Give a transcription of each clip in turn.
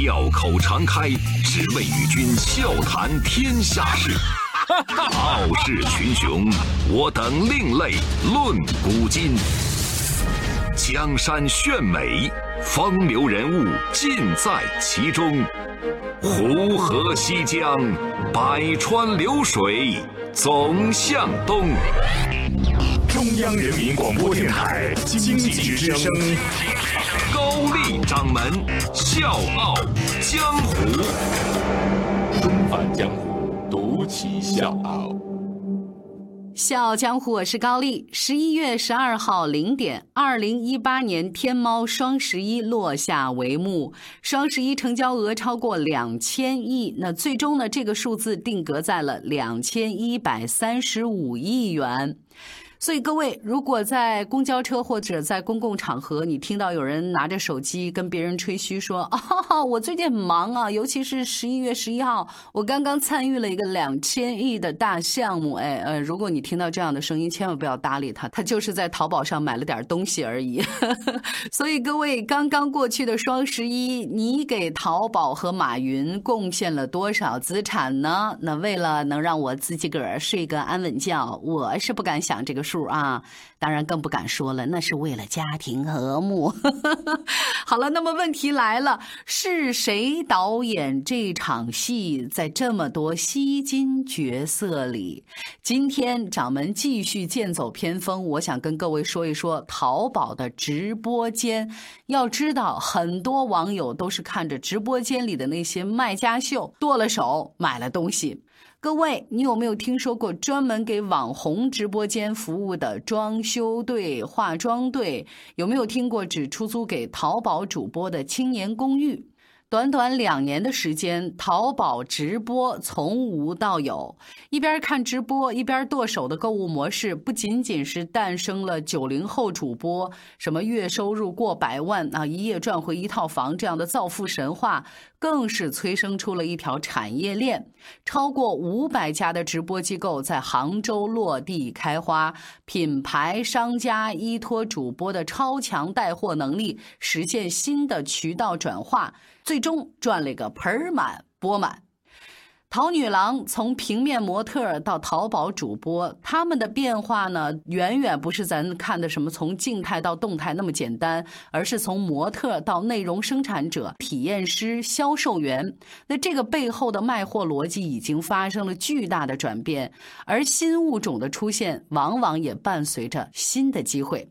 笑口常开，只为与君笑谈天下事。傲视群雄，我等另类论古今。江山炫美，风流人物尽在其中。湖河西江，百川流水总向东。中央人民广播电台经济之声，高丽掌门笑傲江湖，重返江湖，独骑笑傲。笑傲江湖，我是高丽。十一月十二号零点，二零一八年天猫双十一落下帷幕，双十一成交额超过两千亿，那最终呢，这个数字定格在了两千一百三十五亿元。所以各位，如果在公交车或者在公共场合，你听到有人拿着手机跟别人吹嘘说：“啊哈，我最近很忙啊，尤其是十一月十一号，我刚刚参与了一个两千亿的大项目。”哎，呃，如果你听到这样的声音，千万不要搭理他，他就是在淘宝上买了点东西而已。所以各位，刚刚过去的双十一，你给淘宝和马云贡献了多少资产呢？那为了能让我自己个儿睡个安稳觉，我是不敢想这个。数啊，当然更不敢说了，那是为了家庭和睦。好了，那么问题来了，是谁导演这场戏？在这么多吸金角色里，今天掌门继续剑走偏锋，我想跟各位说一说淘宝的直播间。要知道，很多网友都是看着直播间里的那些卖家秀，剁了手买了东西。各位，你有没有听说过专门给网红直播间服务的装修队、化妆队？有没有听过只出租给淘宝主播的青年公寓？短短两年的时间，淘宝直播从无到有，一边看直播一边剁手的购物模式，不仅仅是诞生了九零后主播什么月收入过百万啊，一夜赚回一套房这样的造富神话，更是催生出了一条产业链，超过五百家的直播机构在杭州落地开花，品牌商家依托主播的超强带货能力，实现新的渠道转化。最终赚了个盆满钵满。淘女郎从平面模特到淘宝主播，他们的变化呢，远远不是咱看的什么从静态到动态那么简单，而是从模特到内容生产者、体验师、销售员。那这个背后的卖货逻辑已经发生了巨大的转变，而新物种的出现，往往也伴随着新的机会。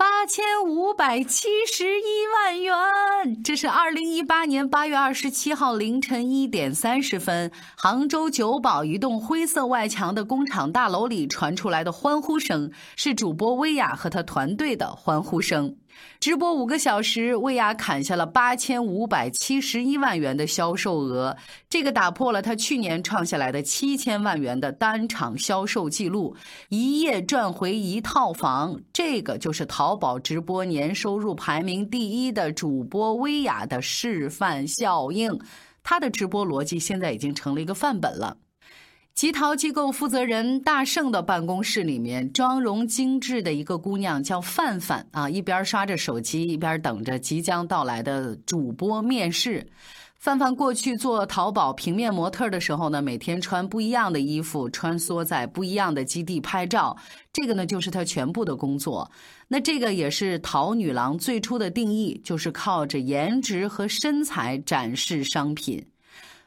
八千五百七十一万元，这是二零一八年八月二十七号凌晨一点三十分，杭州九堡一栋灰色外墙的工厂大楼里传出来的欢呼声，是主播薇娅和她团队的欢呼声。直播五个小时，薇娅砍下了八千五百七十一万元的销售额，这个打破了她去年创下来的七千万元的单场销售记录，一夜赚回一套房。这个就是淘宝直播年收入排名第一的主播薇娅的示范效应，她的直播逻辑现在已经成了一个范本了。集淘机构负责人大圣的办公室里面，妆容精致的一个姑娘叫范范啊，一边刷着手机，一边等着即将到来的主播面试。范范过去做淘宝平面模特的时候呢，每天穿不一样的衣服，穿梭在不一样的基地拍照，这个呢就是她全部的工作。那这个也是淘女郎最初的定义，就是靠着颜值和身材展示商品。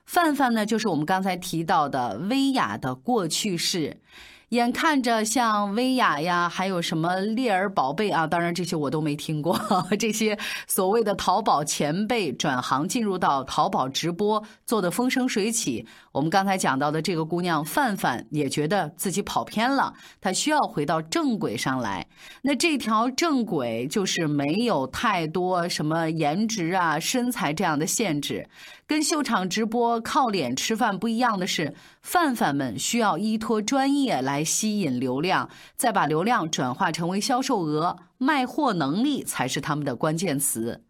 范范呢，就是我们刚才提到的薇娅的过去式。眼看着像薇娅呀，还有什么丽儿宝贝啊，当然这些我都没听过。这些所谓的淘宝前辈转行进入到淘宝直播，做的风生水起。我们刚才讲到的这个姑娘范范也觉得自己跑偏了，她需要回到正轨上来。那这条正轨就是没有太多什么颜值啊、身材这样的限制。跟秀场直播靠脸吃饭不一样的是，范范们需要依托专业来吸引流量，再把流量转化成为销售额，卖货能力才是他们的关键词。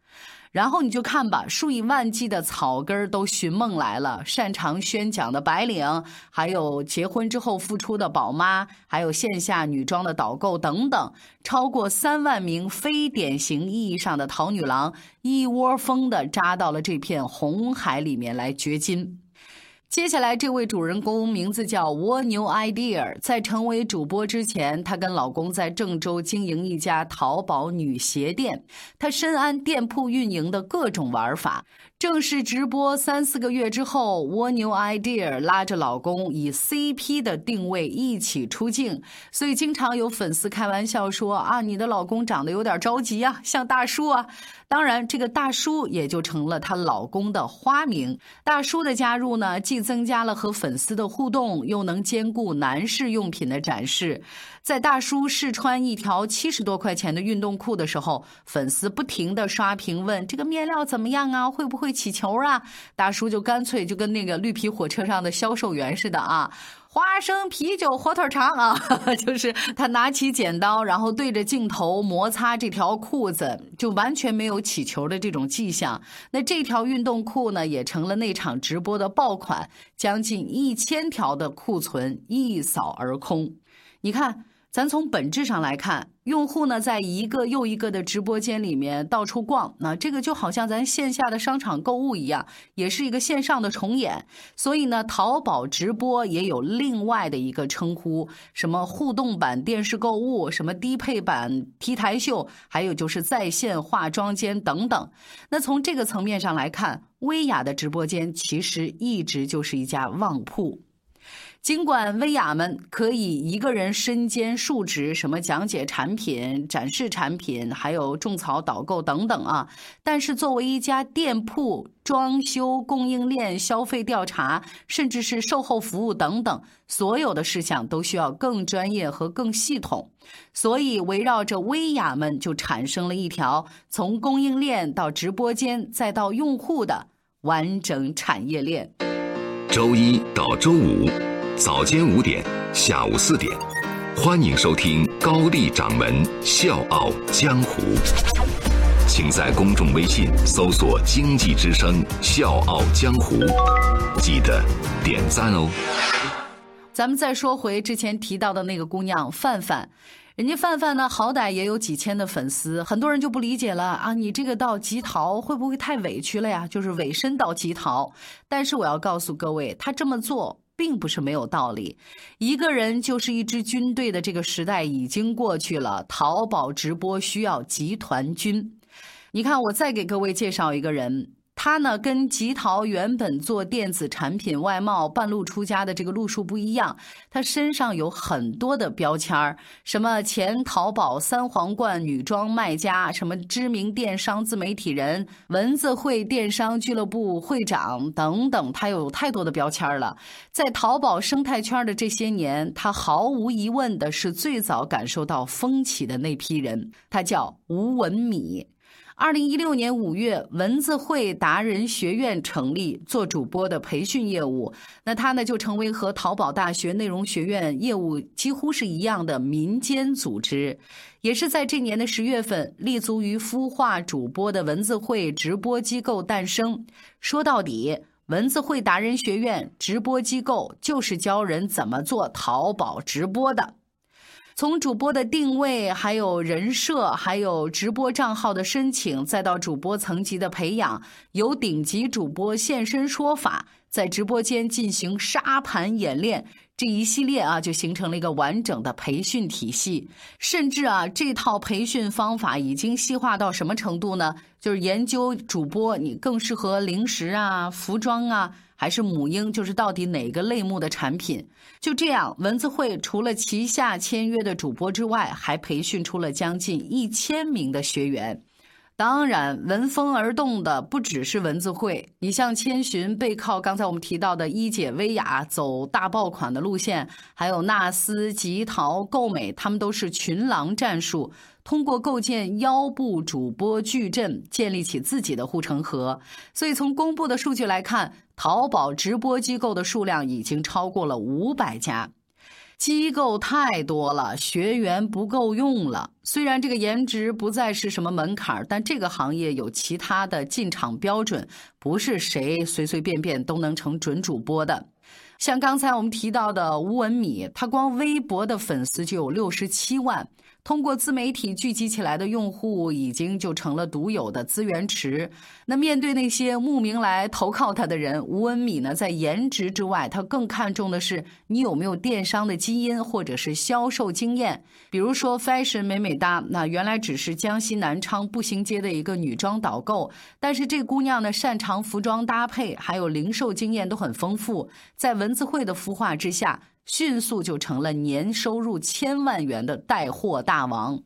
然后你就看吧，数以万计的草根都寻梦来了，擅长宣讲的白领，还有结婚之后复出的宝妈，还有线下女装的导购等等，超过三万名非典型意义上的淘女郎，一窝蜂的扎到了这片红海里面来掘金。接下来，这位主人公名字叫蜗牛 idea。在成为主播之前，她跟老公在郑州经营一家淘宝女鞋店。她深谙店铺运营的各种玩法。正式直播三四个月之后，蜗牛 idea 拉着老公以 CP 的定位一起出镜，所以经常有粉丝开玩笑说：“啊，你的老公长得有点着急啊，像大叔啊。”当然，这个大叔也就成了她老公的花名。大叔的加入呢，既增加了和粉丝的互动，又能兼顾男士用品的展示。在大叔试穿一条七十多块钱的运动裤的时候，粉丝不停的刷屏问：“这个面料怎么样啊？会不会起球啊？”大叔就干脆就跟那个绿皮火车上的销售员似的啊。花生啤酒火腿肠啊，就是他拿起剪刀，然后对着镜头摩擦这条裤子，就完全没有起球的这种迹象。那这条运动裤呢，也成了那场直播的爆款，将近一千条的库存一扫而空。你看。咱从本质上来看，用户呢在一个又一个的直播间里面到处逛，那这个就好像咱线下的商场购物一样，也是一个线上的重演。所以呢，淘宝直播也有另外的一个称呼，什么互动版电视购物，什么低配版 T 台秀，还有就是在线化妆间等等。那从这个层面上来看，薇娅的直播间其实一直就是一家旺铺。尽管薇娅们可以一个人身兼数职，什么讲解产品、展示产品，还有种草导购等等啊，但是作为一家店铺，装修、供应链、消费调查，甚至是售后服务等等，所有的事项都需要更专业和更系统。所以，围绕着薇娅们，就产生了一条从供应链到直播间再到用户的完整产业链。周一到周五。早间五点，下午四点，欢迎收听高丽掌门笑傲江湖。请在公众微信搜索“经济之声笑傲江湖”，记得点赞哦。咱们再说回之前提到的那个姑娘范范，人家范范呢，好歹也有几千的粉丝，很多人就不理解了啊，你这个到极淘会不会太委屈了呀？就是委身到极淘。但是我要告诉各位，他这么做。并不是没有道理，一个人就是一支军队的这个时代已经过去了。淘宝直播需要集团军，你看，我再给各位介绍一个人。他呢，跟吉淘原本做电子产品外贸半路出家的这个路数不一样，他身上有很多的标签儿，什么前淘宝三皇冠女装卖家，什么知名电商自媒体人，文字会电商俱乐部会长等等，他有太多的标签了。在淘宝生态圈的这些年，他毫无疑问的是最早感受到风起的那批人，他叫吴文米。二零一六年五月，文字会达人学院成立，做主播的培训业务。那他呢，就成为和淘宝大学内容学院业务几乎是一样的民间组织。也是在这年的十月份，立足于孵化主播的文字会直播机构诞生。说到底，文字会达人学院直播机构就是教人怎么做淘宝直播的。从主播的定位，还有人设，还有直播账号的申请，再到主播层级的培养，由顶级主播现身说法，在直播间进行沙盘演练，这一系列啊，就形成了一个完整的培训体系。甚至啊，这套培训方法已经细化到什么程度呢？就是研究主播你更适合零食啊、服装啊。还是母婴，就是到底哪个类目的产品？就这样，文字会除了旗下签约的主播之外，还培训出了将近一千名的学员。当然，闻风而动的不只是文字会，你像千寻背靠刚才我们提到的一姐薇娅走大爆款的路线，还有纳斯、吉淘、购美，他们都是群狼战术。通过构建腰部主播矩阵，建立起自己的护城河。所以从公布的数据来看，淘宝直播机构的数量已经超过了五百家。机构太多了，学员不够用了。虽然这个颜值不再是什么门槛，但这个行业有其他的进场标准，不是谁随随便便都能成准主播的。像刚才我们提到的吴文米，他光微博的粉丝就有六十七万。通过自媒体聚集起来的用户，已经就成了独有的资源池。那面对那些慕名来投靠他的人，吴文米呢，在颜值之外，他更看重的是你有没有电商的基因或者是销售经验。比如说，fashion 美美哒，那原来只是江西南昌步行街的一个女装导购，但是这姑娘呢，擅长服装搭配，还有零售经验都很丰富。在文字会的孵化之下。迅速就成了年收入千万元的带货大王。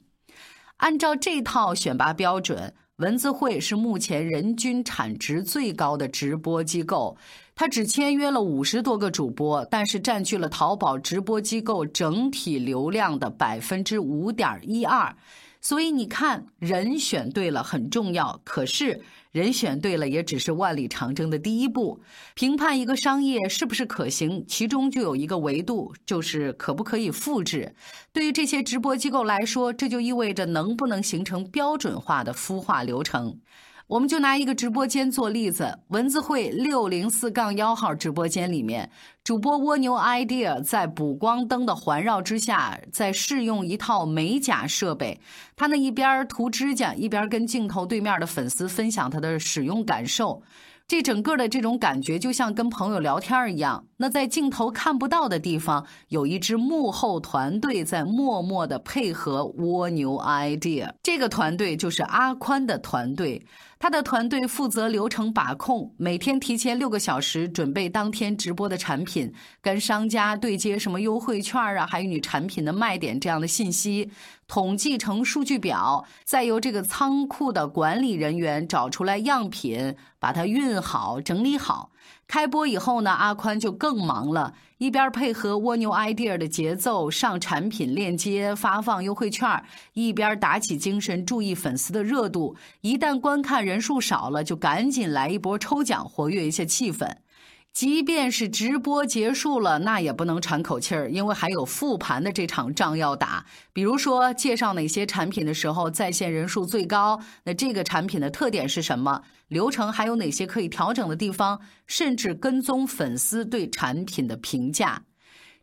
按照这套选拔标准，文字会是目前人均产值最高的直播机构。它只签约了五十多个主播，但是占据了淘宝直播机构整体流量的百分之五点一二。所以你看，人选对了很重要。可是。人选对了，也只是万里长征的第一步。评判一个商业是不是可行，其中就有一个维度，就是可不可以复制。对于这些直播机构来说，这就意味着能不能形成标准化的孵化流程。我们就拿一个直播间做例子，文字会六零四杠幺号直播间里面，主播蜗牛 idea 在补光灯的环绕之下，在试用一套美甲设备。他那一边涂指甲，一边跟镜头对面的粉丝分享他的使用感受。这整个的这种感觉就像跟朋友聊天一样。那在镜头看不到的地方，有一支幕后团队在默默的配合蜗牛 idea。这个团队就是阿宽的团队，他的团队负责流程把控，每天提前六个小时准备当天直播的产品，跟商家对接什么优惠券啊，还有你产品的卖点这样的信息。统计成数据表，再由这个仓库的管理人员找出来样品，把它运好、整理好。开播以后呢，阿宽就更忙了，一边配合蜗牛 idea 的节奏上产品链接、发放优惠券，一边打起精神注意粉丝的热度。一旦观看人数少了，就赶紧来一波抽奖，活跃一下气氛。即便是直播结束了，那也不能喘口气儿，因为还有复盘的这场仗要打。比如说，介绍哪些产品的时候在线人数最高，那这个产品的特点是什么？流程还有哪些可以调整的地方？甚至跟踪粉丝对产品的评价。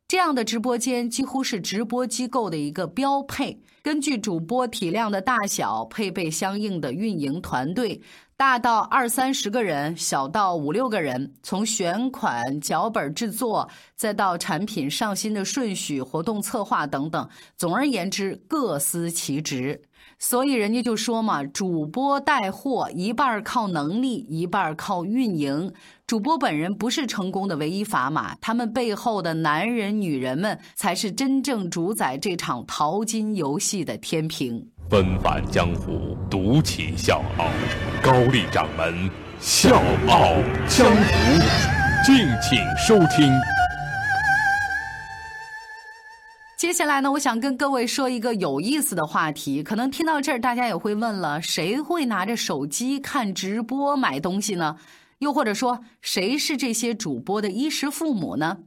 这样的直播间几乎是直播机构的一个标配。根据主播体量的大小，配备相应的运营团队，大到二三十个人，小到五六个人。从选款、脚本制作，再到产品上新的顺序、活动策划等等，总而言之，各司其职。所以人家就说嘛，主播带货一半靠能力，一半靠运营。主播本人不是成功的唯一砝码，他们背后的男人、女人们才是真正主宰这场淘金游戏的天平。纷繁江湖，独起笑傲，高丽掌门笑傲江湖，敬请收听。接下来呢，我想跟各位说一个有意思的话题。可能听到这儿，大家也会问了：谁会拿着手机看直播买东西呢？又或者说，谁是这些主播的衣食父母呢？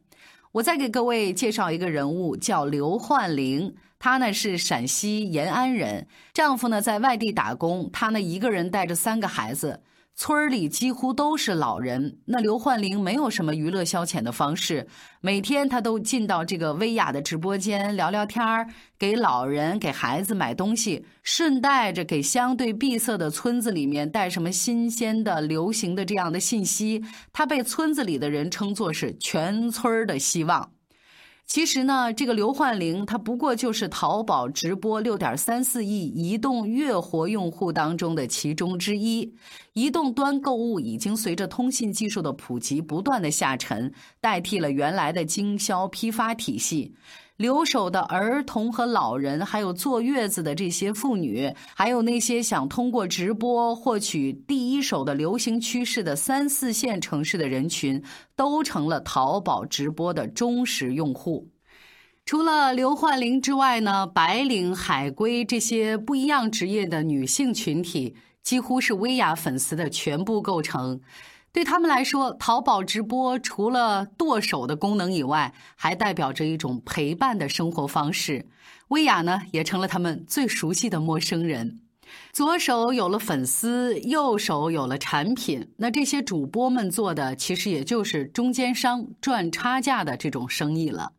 我再给各位介绍一个人物，叫刘焕玲。她呢是陕西延安人，丈夫呢在外地打工，她呢一个人带着三个孩子。村里几乎都是老人，那刘焕玲没有什么娱乐消遣的方式，每天她都进到这个薇娅的直播间聊聊天儿，给老人、给孩子买东西，顺带着给相对闭塞的村子里面带什么新鲜的、流行的这样的信息。她被村子里的人称作是全村的希望。其实呢，这个刘焕玲他不过就是淘宝直播六点三四亿移动月活用户当中的其中之一。移动端购物已经随着通信技术的普及不断的下沉，代替了原来的经销批发体系。留守的儿童和老人，还有坐月子的这些妇女，还有那些想通过直播获取第一手的流行趋势的三四线城市的人群，都成了淘宝直播的忠实用户。除了刘焕玲之外呢，白领、海归这些不一样职业的女性群体，几乎是薇娅粉丝的全部构成。对他们来说，淘宝直播除了剁手的功能以外，还代表着一种陪伴的生活方式。薇娅呢，也成了他们最熟悉的陌生人。左手有了粉丝，右手有了产品，那这些主播们做的，其实也就是中间商赚差价的这种生意了。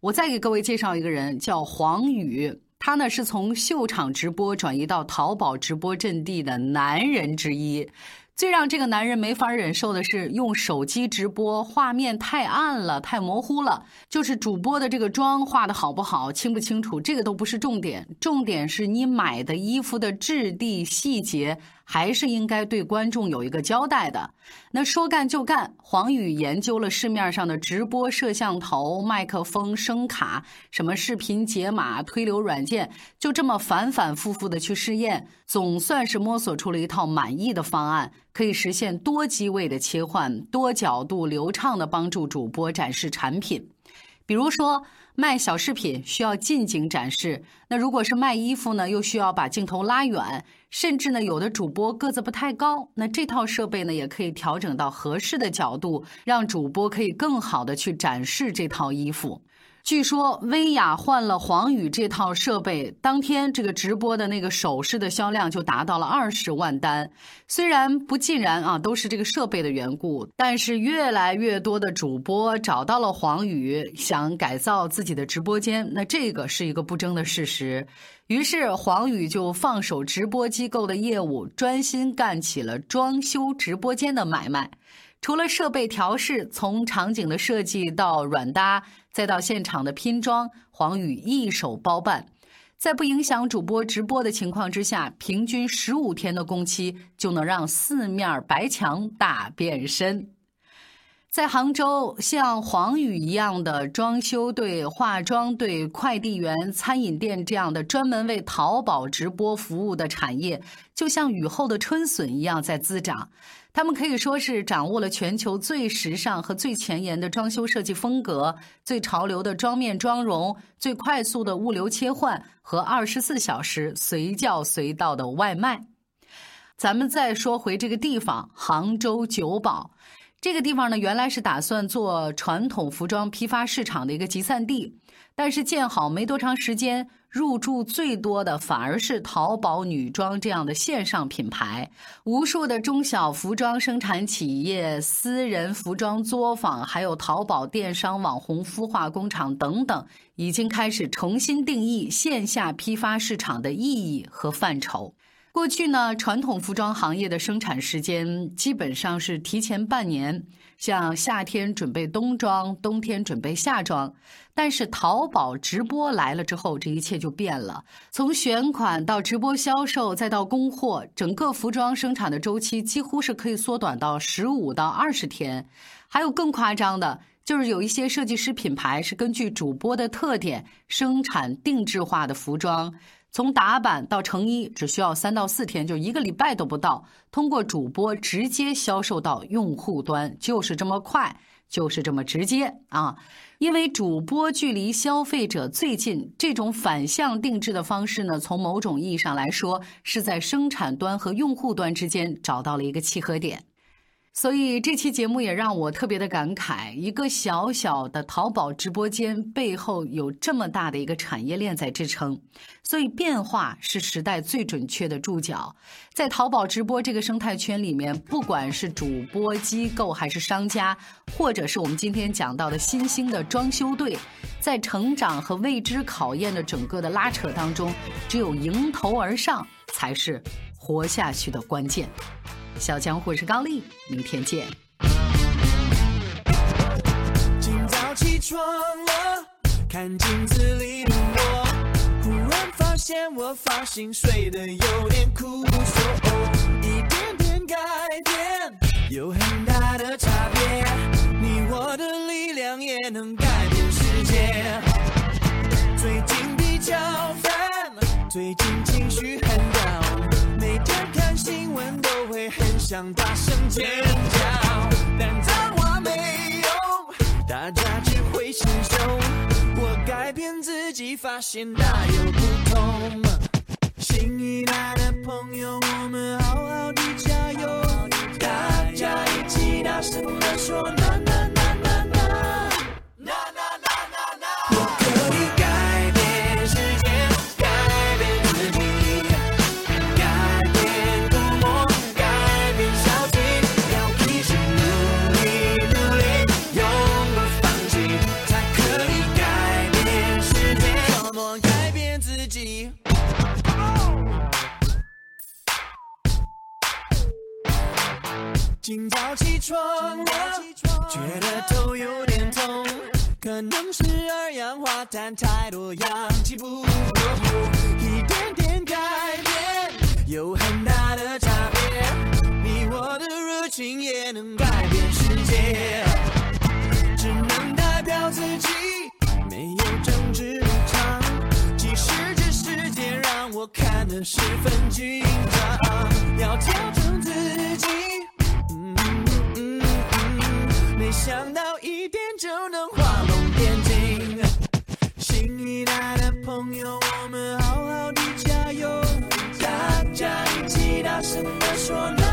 我再给各位介绍一个人，叫黄宇，他呢是从秀场直播转移到淘宝直播阵地的男人之一。最让这个男人没法忍受的是，用手机直播画面太暗了，太模糊了。就是主播的这个妆化的好不好，清不清楚，这个都不是重点，重点是你买的衣服的质地细节。还是应该对观众有一个交代的。那说干就干，黄宇研究了市面上的直播摄像头、麦克风、声卡，什么视频解码、推流软件，就这么反反复复的去试验，总算是摸索出了一套满意的方案，可以实现多机位的切换、多角度流畅的帮助主播展示产品。比如说。卖小饰品需要近景展示，那如果是卖衣服呢，又需要把镜头拉远，甚至呢，有的主播个子不太高，那这套设备呢，也可以调整到合适的角度，让主播可以更好的去展示这套衣服。据说薇娅换了黄宇这套设备，当天这个直播的那个首饰的销量就达到了二十万单。虽然不尽然啊，都是这个设备的缘故，但是越来越多的主播找到了黄宇，想改造自己的直播间，那这个是一个不争的事实。于是黄宇就放手直播机构的业务，专心干起了装修直播间的买卖。除了设备调试，从场景的设计到软搭，再到现场的拼装，黄宇一手包办。在不影响主播直播的情况之下，平均十五天的工期就能让四面白墙大变身。在杭州，像黄宇一样的装修队、化妆队、快递员、餐饮店这样的专门为淘宝直播服务的产业，就像雨后的春笋一样在滋长。他们可以说是掌握了全球最时尚和最前沿的装修设计风格、最潮流的妆面妆容、最快速的物流切换和二十四小时随叫随到的外卖。咱们再说回这个地方，杭州九堡。这个地方呢，原来是打算做传统服装批发市场的一个集散地，但是建好没多长时间，入驻最多的反而是淘宝女装这样的线上品牌。无数的中小服装生产企业、私人服装作坊，还有淘宝电商网红孵化工厂等等，已经开始重新定义线下批发市场的意义和范畴。过去呢，传统服装行业的生产时间基本上是提前半年，像夏天准备冬装，冬天准备夏装。但是淘宝直播来了之后，这一切就变了。从选款到直播销售，再到供货，整个服装生产的周期几乎是可以缩短到十五到二十天。还有更夸张的，就是有一些设计师品牌是根据主播的特点生产定制化的服装。从打版到成衣只需要三到四天，就一个礼拜都不到。通过主播直接销售到用户端，就是这么快，就是这么直接啊！因为主播距离消费者最近，这种反向定制的方式呢，从某种意义上来说，是在生产端和用户端之间找到了一个契合点。所以这期节目也让我特别的感慨，一个小小的淘宝直播间背后有这么大的一个产业链在支撑，所以变化是时代最准确的注脚。在淘宝直播这个生态圈里面，不管是主播机构还是商家，或者是我们今天讲到的新兴的装修队，在成长和未知考验的整个的拉扯当中，只有迎头而上才是活下去的关键。小江湖是高丽，明天见。今早起床了，看镜子里的我，忽然发现我发型睡得有点酷，说一点点改变有很大的差别，你我的力量也能改变世界。最近比较烦，最近情绪很 down，每天看新闻都会很想大声尖叫，但脏话没用，大家只会嫌凶。我改变自己，发现大有不同。新一代的朋友，我们好好的加油，大家一起大声的说，暖暖暖暖暖。可能是二氧化碳，太多氧气不够，一点点改变有很大的差别，你我的热情也能改变世界，只能代表自己，没有政治立场，即使这世界让我看得十分紧张，要调整自己，嗯嗯嗯，没想到。sure.